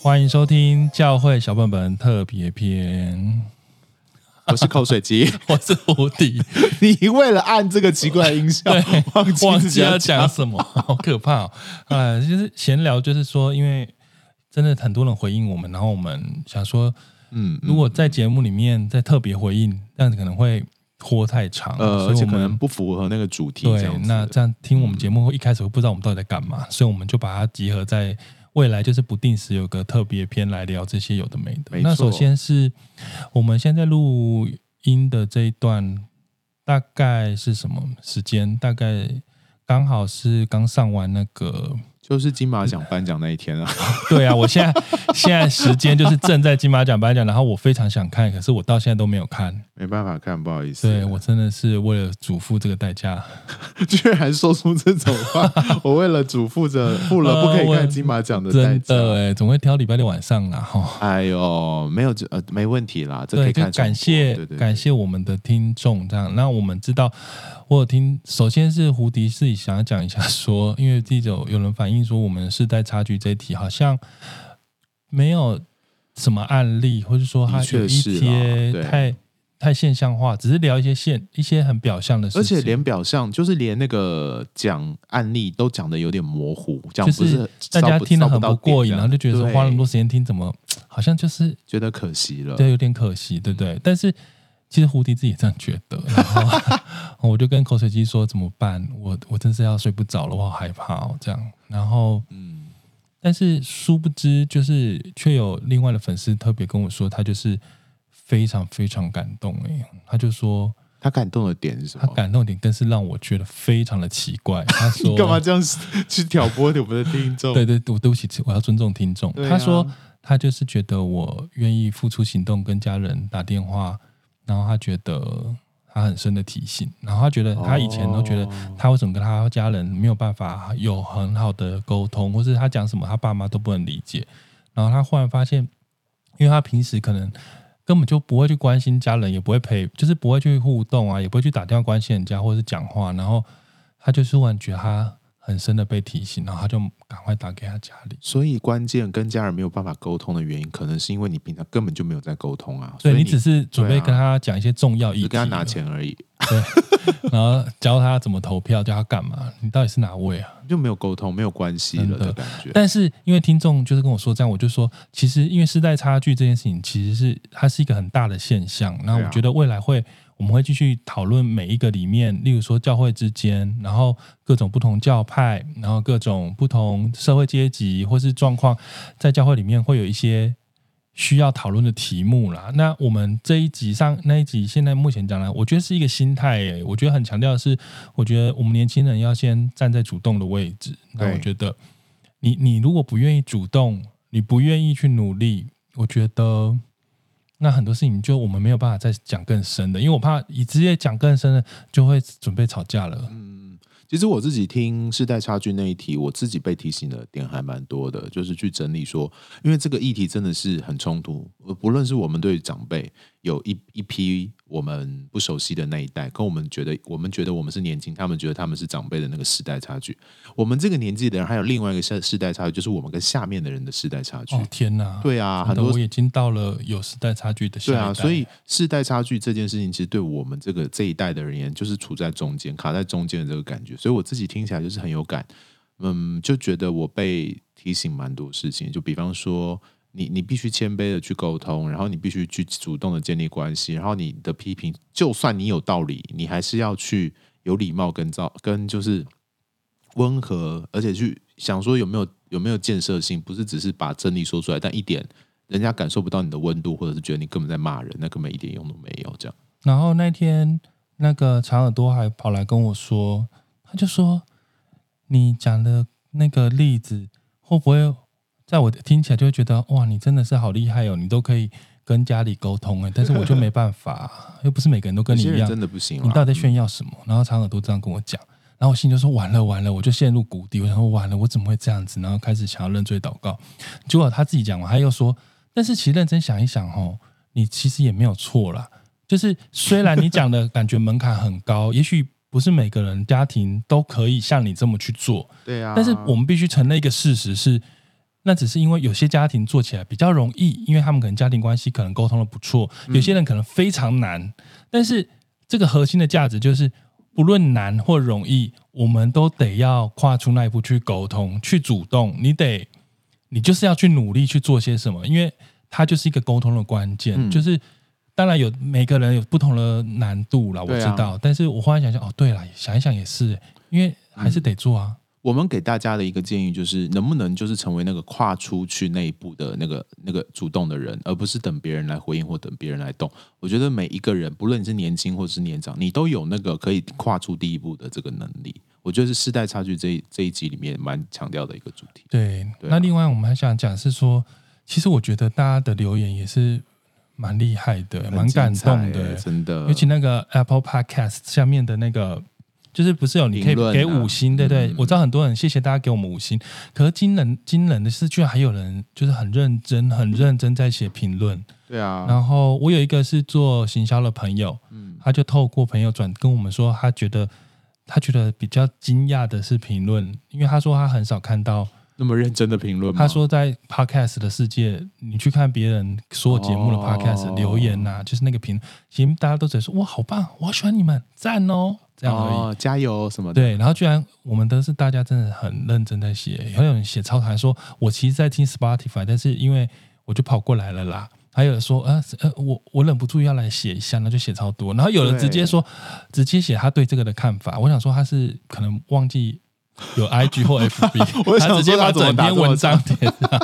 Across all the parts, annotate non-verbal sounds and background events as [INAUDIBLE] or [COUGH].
欢迎收听教会小本本特别篇。我是口水鸡，[LAUGHS] 我是无敌。你为了按这个奇怪的音效，忘记忘记要讲什么，好可怕哦！啊，就是闲聊，就是说，因为真的很多人回应我们，然后我们想说，嗯，如果在节目里面再特别回应，这样子可能会拖太长，呃，而且可能不符合那个主题。对，那这样听我们节目会一开始会不知道我们到底在干嘛，所以我们就把它集合在。未来就是不定时有个特别篇来聊这些有的没的。没。那首先是我们现在录音的这一段，大概是什么时间？大概刚好是刚上完那个。就是金马奖颁奖那一天啊！[LAUGHS] 对啊，我现在现在时间就是正在金马奖颁奖，然后我非常想看，可是我到现在都没有看，没办法看，不好意思。对，我真的是为了嘱咐这个代价，[LAUGHS] 居然说出这种话。我为了嘱咐着付了不可以看金马奖的代价，真的哎，总会挑礼拜六晚上啊。哈。[LAUGHS] 哎呦，没有这呃没问题啦，这可以看。感谢对对对感谢我们的听众，这样那我们知道。我有听，首先是胡迪自己想要讲一下说，因为第九有人反映说，我们世代差距这一题好像没有什么案例，或者说它有一些太太现象化，只是聊一些现一些很表象的事情，而且连表象就是连那个讲案例都讲的有点模糊，讲不是，是大家听得很不过瘾，然后就觉得说花那么多时间听，怎么好像就是觉得可惜了，对，有点可惜，对不对？但是。其实胡迪自己也这样觉得，然后 [LAUGHS] 我就跟口水鸡说怎么办？我我真是要睡不着了，我好害怕哦，这样。然后，嗯，但是殊不知，就是却有另外的粉丝特别跟我说，他就是非常非常感动哎，他就说他感动的点是什么？他感动的点更是让我觉得非常的奇怪。他说干嘛这样去挑拨我们的听众？对 [LAUGHS] 对，我对不起，我要尊重听众。啊、他说他就是觉得我愿意付出行动，跟家人打电话。然后他觉得他很深的提醒，然后他觉得他以前都觉得他为什么跟他家人没有办法有很好的沟通，或是他讲什么他爸妈都不能理解。然后他忽然发现，因为他平时可能根本就不会去关心家人，也不会陪，就是不会去互动啊，也不会去打电话关心人家或者是讲话。然后他就是忽然觉得他。很深的被提醒，然后他就赶快打给他家里。所以关键跟家人没有办法沟通的原因，可能是因为你平常根本就没有在沟通啊。所以你只是准备跟他讲一些重要议题，跟他拿钱而已。对，[LAUGHS] 然后教他怎么投票，教他干嘛？你到底是哪位啊？就没有沟通，没有关系了的感觉。但是因为听众就是跟我说这样，我就说，其实因为世代差距这件事情，其实是它是一个很大的现象。那我觉得未来会。我们会继续讨论每一个里面，例如说教会之间，然后各种不同教派，然后各种不同社会阶级或是状况，在教会里面会有一些需要讨论的题目啦。那我们这一集上那一集，现在目前讲来，我觉得是一个心态诶，我觉得很强调的是，我觉得我们年轻人要先站在主动的位置。那我觉得你，你你如果不愿意主动，你不愿意去努力，我觉得。那很多事情就我们没有办法再讲更深的，因为我怕你直接讲更深的就会准备吵架了。嗯，其实我自己听世代差距那一题，我自己被提醒的点还蛮多的，就是去整理说，因为这个议题真的是很冲突，不论是我们对长辈。有一一批我们不熟悉的那一代，跟我们觉得我们觉得我们是年轻，他们觉得他们是长辈的那个时代差距。我们这个年纪的人还有另外一个世世代差距，就是我们跟下面的人的世代差距。哦天哪！对啊，很多我已经到了有世代差距的时代。对啊，所以世代差距这件事情，其实对我们这个这一代的人而言，就是处在中间，卡在中间的这个感觉。所以我自己听起来就是很有感，嗯，就觉得我被提醒蛮多事情，就比方说。你你必须谦卑的去沟通，然后你必须去主动的建立关系，然后你的批评，就算你有道理，你还是要去有礼貌跟造跟就是温和，而且去想说有没有有没有建设性，不是只是把真理说出来，但一点人家感受不到你的温度，或者是觉得你根本在骂人，那根本一点用都没有。这样。然后那天那个长耳朵还跑来跟我说，他就说你讲的那个例子会不会？在我听起来就会觉得哇，你真的是好厉害哦，你都可以跟家里沟通哎，[LAUGHS] 但是我就没办法，又不是每个人都跟你一样，真的不行。你到底在炫耀什么？然后长耳朵这样跟我讲，然后我心里就说完了完了，我就陷入谷底。我想说完了，我怎么会这样子？然后开始想要认罪祷告。结果他自己讲完，他又说，但是其实认真想一想哦，你其实也没有错啦。就是虽然你讲的感觉门槛很高，[LAUGHS] 也许不是每个人家庭都可以像你这么去做，对啊。但是我们必须承认一个事实是。那只是因为有些家庭做起来比较容易，因为他们可能家庭关系可能沟通的不错，有些人可能非常难。但是这个核心的价值就是，不论难或容易，我们都得要跨出那一步去沟通，去主动。你得，你就是要去努力去做些什么，因为它就是一个沟通的关键。嗯、就是当然有每个人有不同的难度啦，我知道。啊、但是我忽然想想，哦，对了，想一想也是，因为还是得做啊。嗯我们给大家的一个建议就是，能不能就是成为那个跨出去那一步的那个那个主动的人，而不是等别人来回应或等别人来动。我觉得每一个人，不论你是年轻或者是年长，你都有那个可以跨出第一步的这个能力。我觉得是世代差距这一这一集里面蛮强调的一个主题。对，对啊、那另外我们还想讲是说，其实我觉得大家的留言也是蛮厉害的，蛮感动的，真的。尤其那个 Apple Podcast 下面的那个。就是不是有你可以给五星，对不对？我知道很多人，谢谢大家给我们五星。可是惊人惊人的是，居然还有人就是很认真、很认真在写评论。对啊。然后我有一个是做行销的朋友，嗯，他就透过朋友转跟我们说，他觉得他觉得比较惊讶的是评论，因为他说他很少看到那么认真的评论。他说在 Podcast 的世界，你去看别人所有节目的 Podcast 留言呐，就是那个评，其实大家都只说哇，好棒，我好喜欢你们，赞哦。这样而已，哦，加油什么的。对，然后居然我们都是大家真的很认真在写，还有人写超团说，我其实在听 Spotify，但是因为我就跑过来了啦。还有人说，呃呃，我我忍不住要来写一下，那就写超多。然后有人直接说，直接写他对这个的看法。我想说他是可能忘记有 IG 或 FB，[LAUGHS] 他直接把整篇文章点上。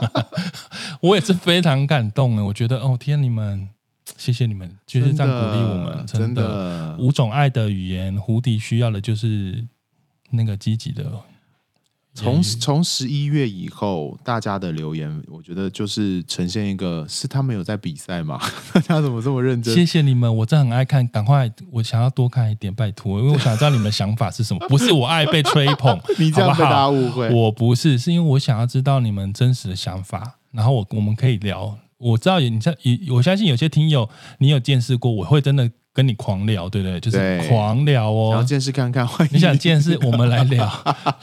我也是非常感动的，我觉得哦天，你们。谢谢你们，就是这样鼓励我们，真的。真的五种爱的语言，胡迪需要的就是那个积极的。从从十一月以后，大家的留言，我觉得就是呈现一个，是他们有在比赛吗？[LAUGHS] 大家怎么这么认真？谢谢你们，我真的很爱看，赶快，我想要多看一点，拜托，因为我想知道你们想法是什么。[LAUGHS] 不是我爱被吹捧，[LAUGHS] 你这样被大家误会。我不是，是因为我想要知道你们真实的想法，然后我我们可以聊。我知道你像我相信有些听友，你有见识过，我会真的跟你狂聊，对不对？就是狂聊哦。然后见识看看，你想见识，我们来聊。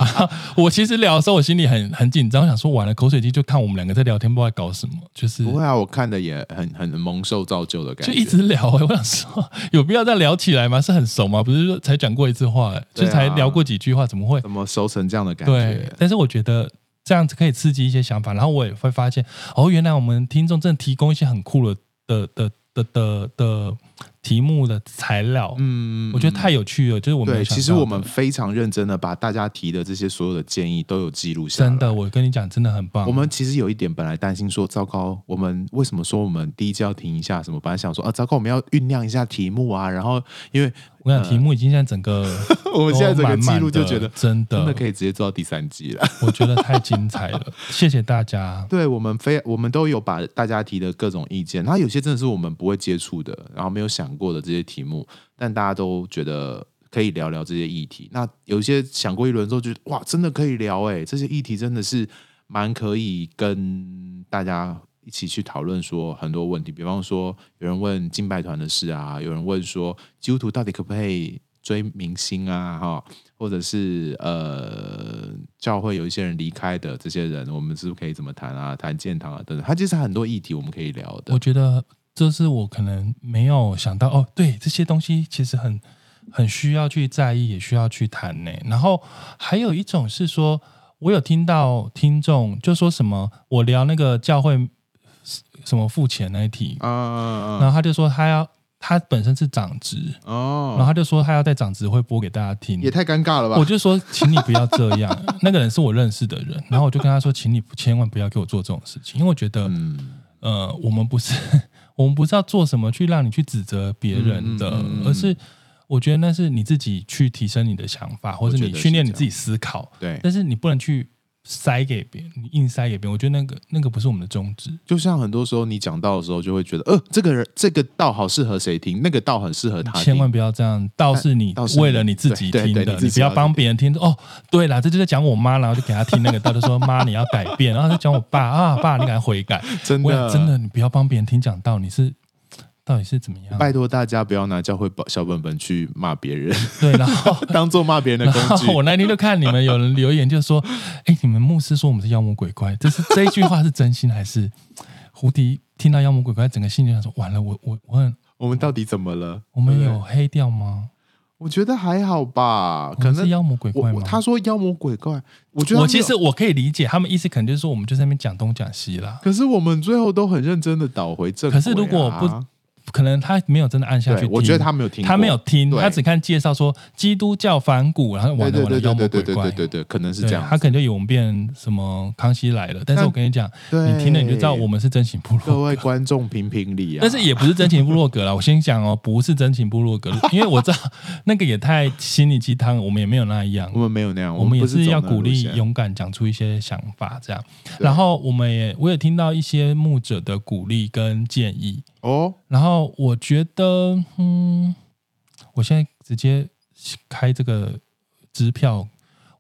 [LAUGHS] 我其实聊的时候，我心里很很紧张，想说完了口水鸡就看我们两个在聊天，不知道在搞什么。就是不会啊，我看的也很很蒙受造就的感觉，就一直聊、欸。我想说，有必要再聊起来吗？是很熟吗？不是说才讲过一次话、欸，啊、就才聊过几句话，怎么会？怎么熟成这样的感觉？对，但是我觉得。这样子可以刺激一些想法，然后我也会发现，哦，原来我们听众真的提供一些很酷的的的的的的题目的材料，嗯，我觉得太有趣了。就是我们对，其实我们非常认真的把大家提的这些所有的建议都有记录下来。真的，我跟你讲，真的很棒。我们其实有一点本来担心说，糟糕，我们为什么说我们第一季要停一下？什么？本来想说啊，糟糕，我们要酝酿一下题目啊，然后因为。我跟你讲，题目已经现在整个，[LAUGHS] 我们现在整个记录就觉得真的真的可以直接做到第三季了。我觉得太精彩了，谢谢大家。[LAUGHS] 对，我们非我们都有把大家提的各种意见，然后有些真的是我们不会接触的，然后没有想过的这些题目，但大家都觉得可以聊聊这些议题。那有一些想过一轮之后，觉得哇，真的可以聊哎，这些议题真的是蛮可以跟大家。一起去讨论说很多问题，比方说有人问敬拜团的事啊，有人问说基督徒到底可不可以追明星啊，哈，或者是呃教会有一些人离开的这些人，我们是不是可以怎么谈啊？谈建堂啊等等，他其实很多议题我们可以聊的。我觉得这是我可能没有想到哦，对，这些东西其实很很需要去在意，也需要去谈呢。然后还有一种是说，我有听到听众就说什么，我聊那个教会。什么付钱那一题。啊，然后他就说他要他本身是长职哦，然后他就说他要在长职会播给大家听，也太尴尬了吧？我就说，请你不要这样，[LAUGHS] 那个人是我认识的人，然后我就跟他说，请你千万不要给我做这种事情，因为我觉得，呃，我们不是 [LAUGHS] 我们不是要做什么去让你去指责别人的，而是我觉得那是你自己去提升你的想法，或者你训练你自己思考，对，但是你不能去。塞给别人，你硬塞给别人，我觉得那个那个不是我们的宗旨。就像很多时候你讲道的时候，就会觉得，呃，这个人这个道好适合谁听，那个道很适合他。千万不要这样，道是你为了你自己听的，你不要帮别人听。哦，对啦，这就在讲我妈，然后就给他听那个道，就说妈你要改变，然后就讲我爸啊，爸你赶快悔改。[LAUGHS] 真的真的，你不要帮别人听讲道，你是。到底是怎么样？拜托大家不要拿教会小本本去骂别人，[LAUGHS] 对，然后 [LAUGHS] 当做骂别人的工具。我那天就看你们有人留言，就说：“ [LAUGHS] 哎，你们牧师说我们是妖魔鬼怪，这是这一句话是真心还是？”胡迪听到妖魔鬼怪，整个心里想说：“完了，我我我很，我们到底怎么了？我们有黑掉吗？”我觉得还好吧，可能是妖魔鬼怪吗？他说妖魔鬼怪，我觉得我其实我可以理解他们意思，可能就是说我们就在那边讲东讲西啦。可是我们最后都很认真的倒回正啊。可是如果不。可能他没有真的按下去，我觉得他没有听，他没有听，他只看介绍说基督教反骨，然后完了完了妖魔鬼怪，对对对对，可能是这样。他可能就以为我们变什么康熙来了，但是我跟你讲，你听了你就知道我们是真情部落。各位观众评评理啊！但是也不是真情部落格了，我先讲哦，不是真情部落格，因为我知道那个也太心灵鸡汤，我们也没有那样，我们没有那样，我们也是要鼓励勇敢讲出一些想法这样。然后我们也我也听到一些牧者的鼓励跟建议。哦，然后我觉得，嗯，我现在直接开这个支票，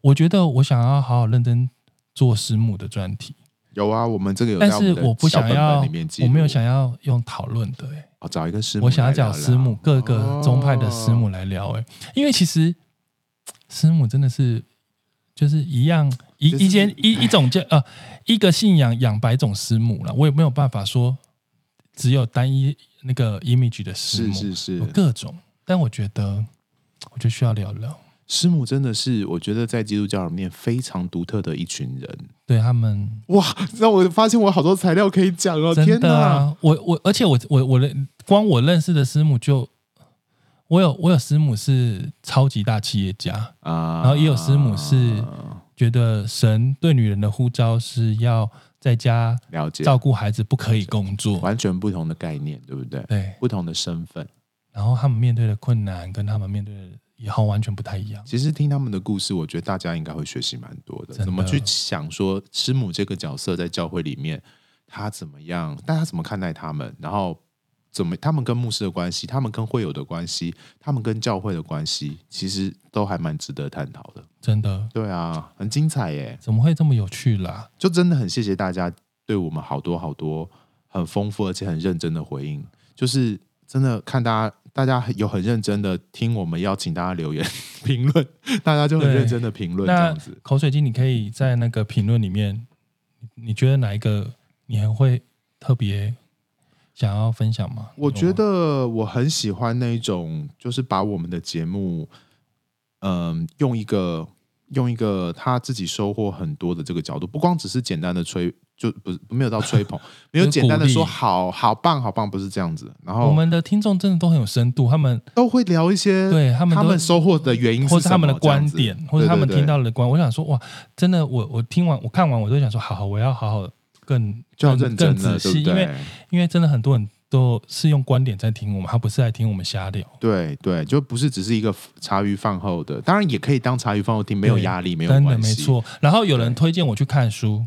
我觉得我想要好好认真做师母的专题。有啊，我们这个有，但是我不想要，我没有想要用讨论的，哎，哦，找一个师母，我想要找师母，各个宗派的师母来聊，哎，因为其实师母真的是就是一样一一间一一种叫呃一个信仰养百种师母了，我也没有办法说。只有单一那个 image 的师母，是是是，有各种。但我觉得，我就需要聊聊师母，真的是我觉得在基督教里面非常独特的一群人。对他们，哇，让我发现我好多材料可以讲哦！真的啊，天哪，我我，而且我我我的光我认识的师母就，我有我有师母是超级大企业家啊，然后也有师母是觉得神对女人的呼召是要。在家了解照顾孩子，不可以工作，完全不同的概念，对不对？对，不同的身份，然后他们面对的困难跟他们面对的以后完全不太一样。其实听他们的故事，我觉得大家应该会学习蛮多的。怎么去想说师母这个角色在教会里面，他怎么样？大家怎么看待他们？然后。怎么？他们跟牧师的关系，他们跟会友的关系，他们跟教会的关系，其实都还蛮值得探讨的。真的，对啊，很精彩耶！怎么会这么有趣啦？就真的很谢谢大家对我们好多好多很丰富而且很认真的回应。就是真的看大家，大家有很认真的听我们邀请大家留言 [LAUGHS] 评论，大家就很认真的评论这样子。口水鸡，你可以在那个评论里面，你觉得哪一个你还会特别？想要分享吗？我觉得我很喜欢那种，就是把我们的节目，嗯、呃，用一个用一个他自己收获很多的这个角度，不光只是简单的吹，就不是没有到吹捧，[LAUGHS] 没有简单的说好好棒好棒，不是这样子。然后我们的听众真的都很有深度，他们都会聊一些对他们他们收获的原因，或是他们的观点，或者他们听到的观。我想说，哇，真的，我我听完我看完，我都想说，好好，我要好好。更就要认真更仔细，因为因为真的很多人都是用观点在听我们，他不是在听我们瞎聊。对对，就不是只是一个茶余饭后的，当然也可以当茶余饭后听，没有压力，没有关系。真的没错。然后有人推荐我去看书，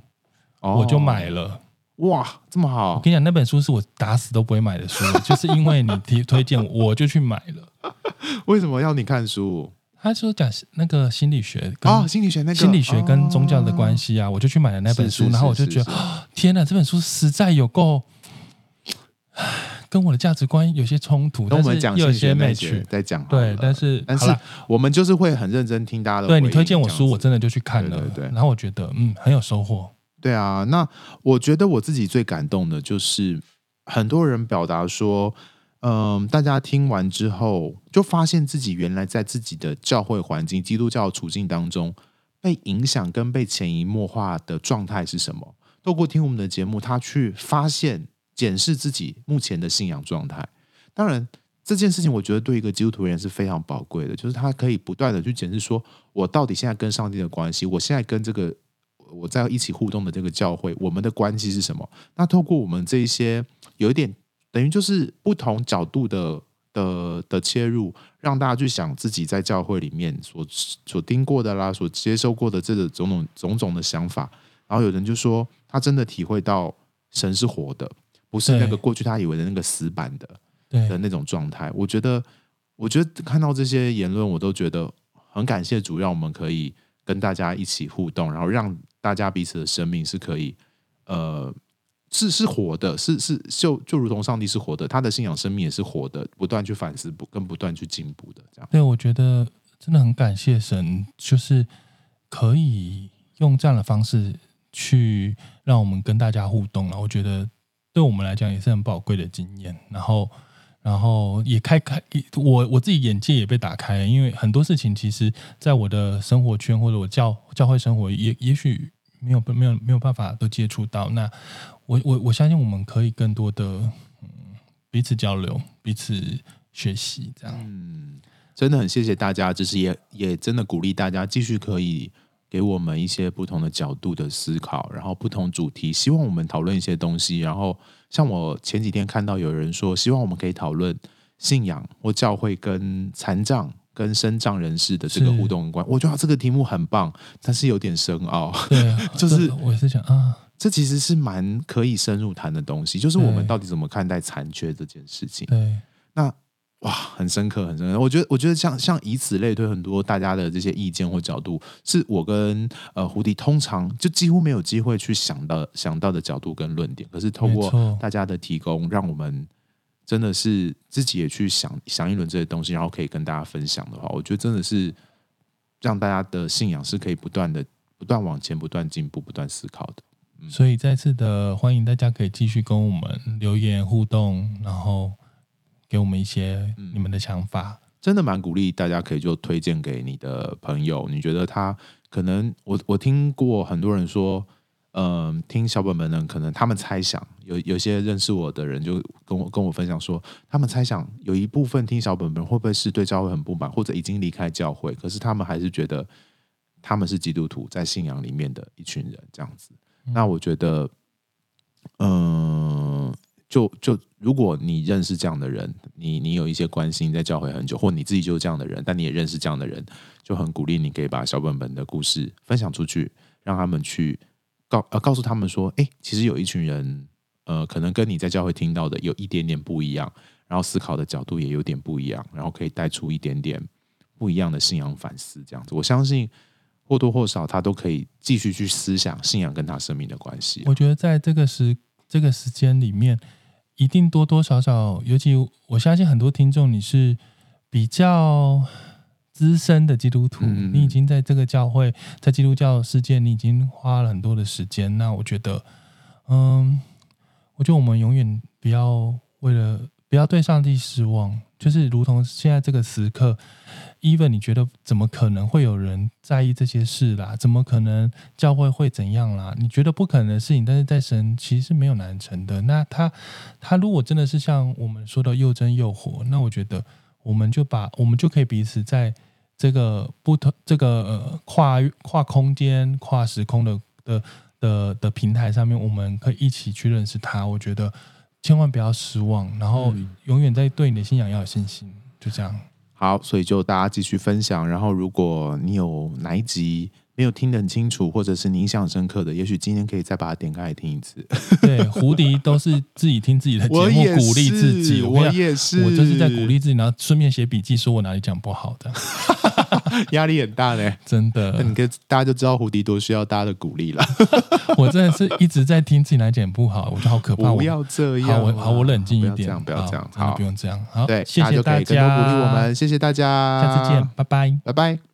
我就买了。哇，这么好！我跟你讲，那本书是我打死都不会买的书，就是因为你提 [LAUGHS] 推荐，我就去买了。为什么要你看书？他说讲那个心理学跟哦，心理学那个心理学跟宗教的关系啊，我就去买了那本书，然后我就觉得天哪，这本书实在有够，跟我的价值观有些冲突，跟我们讲有些美趣在讲对，但是但是我们就是会很认真听大家的。对，你推荐我书，我真的就去看了，对，然后我觉得嗯很有收获。对啊，那我觉得我自己最感动的就是很多人表达说。嗯，大家听完之后，就发现自己原来在自己的教会环境、基督教处境当中被影响跟被潜移默化的状态是什么？透过听我们的节目，他去发现、检视自己目前的信仰状态。当然，这件事情我觉得对一个基督徒而言是非常宝贵的，就是他可以不断的去检视，说我到底现在跟上帝的关系，我现在跟这个我在一起互动的这个教会，我们的关系是什么？那透过我们这一些有一点。等于就是不同角度的的的切入，让大家去想自己在教会里面所所听过的啦，所接受过的这个种种种种的想法。然后有人就说，他真的体会到神是活的，不是那个过去他以为的那个死板的的那种状态。我觉得，我觉得看到这些言论，我都觉得很感谢主，让我们可以跟大家一起互动，然后让大家彼此的生命是可以呃。是是活的，是是就就如同上帝是活的，他的信仰生命也是活的，不断去反思，不跟不断去进步的这样。对，我觉得真的很感谢神，就是可以用这样的方式去让我们跟大家互动了。我觉得对我们来讲也是很宝贵的经验，然后然后也开开我我自己眼界也被打开，因为很多事情其实在我的生活圈或者我教教会生活也也许没有没有没有办法都接触到那。我我我相信我们可以更多的嗯彼此交流，彼此学习，这样。嗯，真的很谢谢大家，就是也也真的鼓励大家继续可以给我们一些不同的角度的思考，然后不同主题，希望我们讨论一些东西。然后像我前几天看到有人说，希望我们可以讨论信仰或教会跟残障跟身障人士的这个互动关。我觉得这个题目很棒，但是有点深奥。对啊，[LAUGHS] 就是我也是想啊。这其实是蛮可以深入谈的东西，就是我们到底怎么看待残缺这件事情。对，那哇，很深刻，很深刻。我觉得，我觉得像像以此类推，很多大家的这些意见或角度，是我跟呃胡迪通常就几乎没有机会去想到想到的角度跟论点。可是通过大家的提供，让我们真的是自己也去想想一轮这些东西，然后可以跟大家分享的话，我觉得真的是让大家的信仰是可以不断的不断往前、不断进步、不断思考的。所以再次的欢迎大家可以继续跟我们留言互动，然后给我们一些你们的想法，嗯、真的蛮鼓励大家可以就推荐给你的朋友。你觉得他可能我我听过很多人说，嗯、呃，听小本本的人可能他们猜想有有些认识我的人就跟我跟我分享说，他们猜想有一部分听小本本会不会是对教会很不满，或者已经离开教会，可是他们还是觉得他们是基督徒，在信仰里面的一群人这样子。那我觉得，嗯、就就如果你认识这样的人，你你有一些关心，在教会很久，或你自己就是这样的人，但你也认识这样的人，就很鼓励你可以把小本本的故事分享出去，让他们去告呃告诉他们说，哎，其实有一群人，呃，可能跟你在教会听到的有一点点不一样，然后思考的角度也有点不一样，然后可以带出一点点不一样的信仰反思，这样子，我相信。或多或少，他都可以继续去思想信仰跟他生命的关系。我觉得在这个时这个时间里面，一定多多少少，尤其我相信很多听众，你是比较资深的基督徒，嗯，你已经在这个教会，在基督教世界，你已经花了很多的时间。那我觉得，嗯，我觉得我们永远不要为了不要对上帝失望。就是如同现在这个时刻，even 你觉得怎么可能会有人在意这些事啦？怎么可能教会会怎样啦？你觉得不可能的事情，但是在神其实是没有难成的。那他他如果真的是像我们说的又真又活，那我觉得我们就把我们就可以彼此在这个不同这个呃跨跨空间、跨时空的的的的平台上面，我们可以一起去认识他。我觉得。千万不要失望，然后永远在对你的信仰要有信心，就这样。好，所以就大家继续分享。然后，如果你有哪一集没有听得很清楚，或者是你印象深刻的，也许今天可以再把它点开来听一次。对，胡迪都是自己听自己的节目，[LAUGHS] 鼓励自己。我也是，我就是在鼓励自己，然后顺便写笔记，说我哪里讲不好的。[LAUGHS] 压力很大呢，真的。那你跟大家就知道胡迪多需要大家的鼓励了。[LAUGHS] 我真的是一直在听自己来讲不好，我觉得好可怕。不要这样，好，我好，我冷静一点，不要这样，不要这样，好，不用这样。好，对，谢谢大家，多鼓励我们，谢谢大家，下次见，拜拜，拜拜。